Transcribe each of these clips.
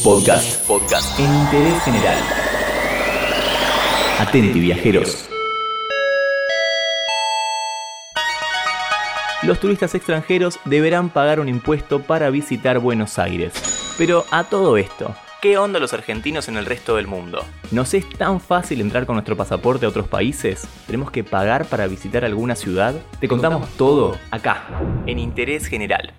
Podcast. Podcast. En interés general. Atenti, viajeros. Los turistas extranjeros deberán pagar un impuesto para visitar Buenos Aires. Pero a todo esto, ¿Qué onda los argentinos en el resto del mundo? ¿Nos es tan fácil entrar con nuestro pasaporte a otros países? ¿Tenemos que pagar para visitar alguna ciudad? Te contamos todo acá, en Interés General.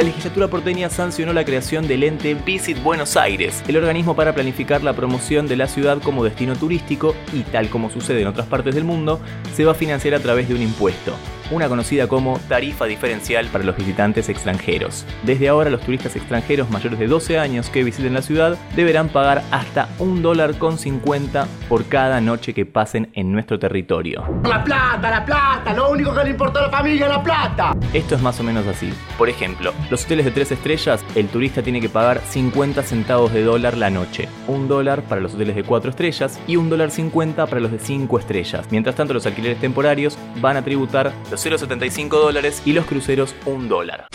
La legislatura porteña sancionó la creación del ente Visit Buenos Aires, el organismo para planificar la promoción de la ciudad como destino turístico y tal como sucede en otras partes del mundo, se va a financiar a través de un impuesto una conocida como tarifa diferencial para los visitantes extranjeros. Desde ahora los turistas extranjeros mayores de 12 años que visiten la ciudad deberán pagar hasta un dólar con 50 por cada noche que pasen en nuestro territorio. La plata, la plata, lo único que le importa a la familia es la plata. Esto es más o menos así. Por ejemplo, los hoteles de 3 estrellas, el turista tiene que pagar 50 centavos de dólar la noche, un dólar para los hoteles de 4 estrellas y un dólar 50 para los de 5 estrellas. Mientras tanto, los alquileres temporarios van a tributar los 0,75 dólares y los cruceros 1 dólar.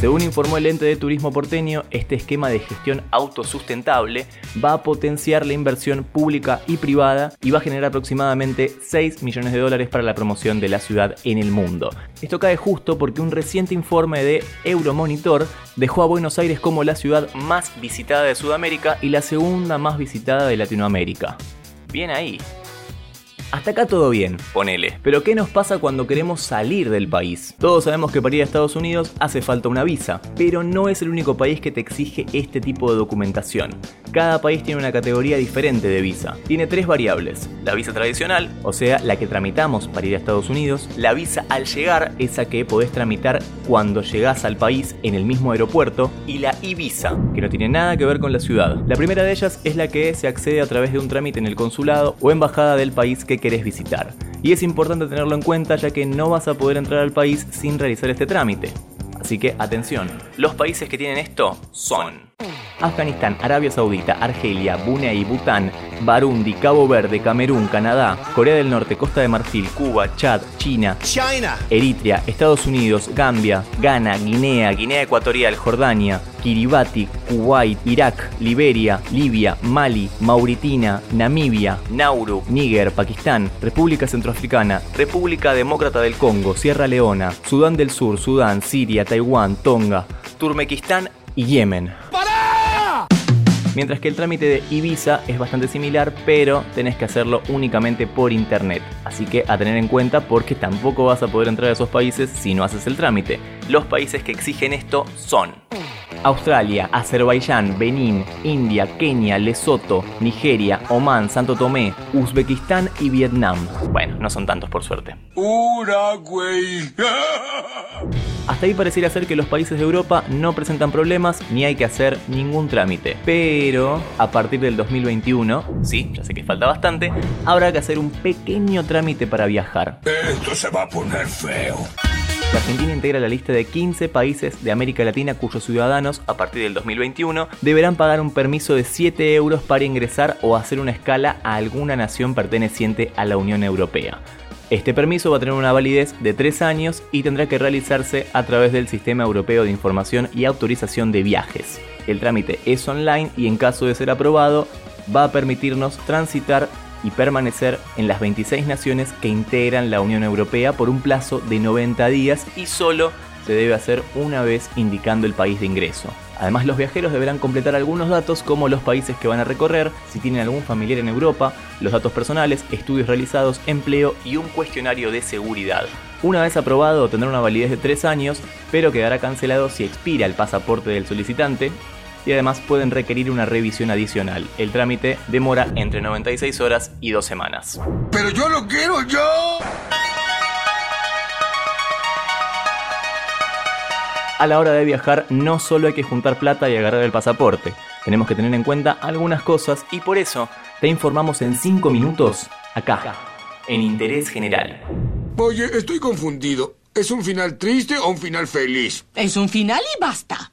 Según informó el ente de turismo porteño, este esquema de gestión autosustentable va a potenciar la inversión pública y privada y va a generar aproximadamente 6 millones de dólares para la promoción de la ciudad en el mundo. Esto cae justo porque un reciente informe de Euromonitor dejó a Buenos Aires como la ciudad más visitada de Sudamérica y la segunda más visitada de Latinoamérica. Bien ahí. Hasta acá todo bien, ponele. Pero ¿qué nos pasa cuando queremos salir del país? Todos sabemos que para ir a Estados Unidos hace falta una visa, pero no es el único país que te exige este tipo de documentación. Cada país tiene una categoría diferente de visa. Tiene tres variables. La visa tradicional, o sea, la que tramitamos para ir a Estados Unidos. La visa al llegar, esa que podés tramitar cuando llegás al país en el mismo aeropuerto. Y la e-visa, que no tiene nada que ver con la ciudad. La primera de ellas es la que se accede a través de un trámite en el consulado o embajada del país que querés visitar. Y es importante tenerlo en cuenta ya que no vas a poder entrar al país sin realizar este trámite. Así que atención, los países que tienen esto son Afganistán, Arabia Saudita, Argelia, Brunei, Bután, Barundi, Cabo Verde, Camerún, Canadá, Corea del Norte, Costa de Marfil, Cuba, Chad, China, China, Eritrea, Estados Unidos, Gambia, Ghana, Guinea, Guinea Ecuatorial, Jordania, Kiribati, Kuwait, Irak, Liberia, Libia, Mali, Mauritina, Namibia, Nauru, Níger, Pakistán, República Centroafricana, República Demócrata del Congo, Sierra Leona, Sudán del Sur, Sudán, Siria, Taiwán, Tonga, Turmequistán y Yemen. Mientras que el trámite de Ibiza es bastante similar, pero tenés que hacerlo únicamente por internet. Así que a tener en cuenta porque tampoco vas a poder entrar a esos países si no haces el trámite. Los países que exigen esto son Australia, Azerbaiyán, Benín, India, Kenia, Lesoto, Nigeria, Omán, Santo Tomé, Uzbekistán y Vietnam. Bueno, no son tantos por suerte. Uruguay. Hasta ahí pareciera ser que los países de Europa no presentan problemas ni hay que hacer ningún trámite. Pero a partir del 2021, sí, ya sé que falta bastante, habrá que hacer un pequeño trámite para viajar. Esto se va a poner feo. Argentina integra la lista de 15 países de América Latina cuyos ciudadanos, a partir del 2021, deberán pagar un permiso de 7 euros para ingresar o hacer una escala a alguna nación perteneciente a la Unión Europea. Este permiso va a tener una validez de 3 años y tendrá que realizarse a través del Sistema Europeo de Información y Autorización de Viajes. El trámite es online y en caso de ser aprobado va a permitirnos transitar y permanecer en las 26 naciones que integran la Unión Europea por un plazo de 90 días y solo se debe hacer una vez indicando el país de ingreso. Además, los viajeros deberán completar algunos datos como los países que van a recorrer, si tienen algún familiar en Europa, los datos personales, estudios realizados, empleo y un cuestionario de seguridad. Una vez aprobado tendrá una validez de 3 años, pero quedará cancelado si expira el pasaporte del solicitante y además pueden requerir una revisión adicional. El trámite demora entre 96 horas y 2 semanas. Pero yo lo quiero yo. A la hora de viajar no solo hay que juntar plata y agarrar el pasaporte, tenemos que tener en cuenta algunas cosas y por eso te informamos en 5 minutos acá, en Interés General. Oye, estoy confundido. ¿Es un final triste o un final feliz? Es un final y basta.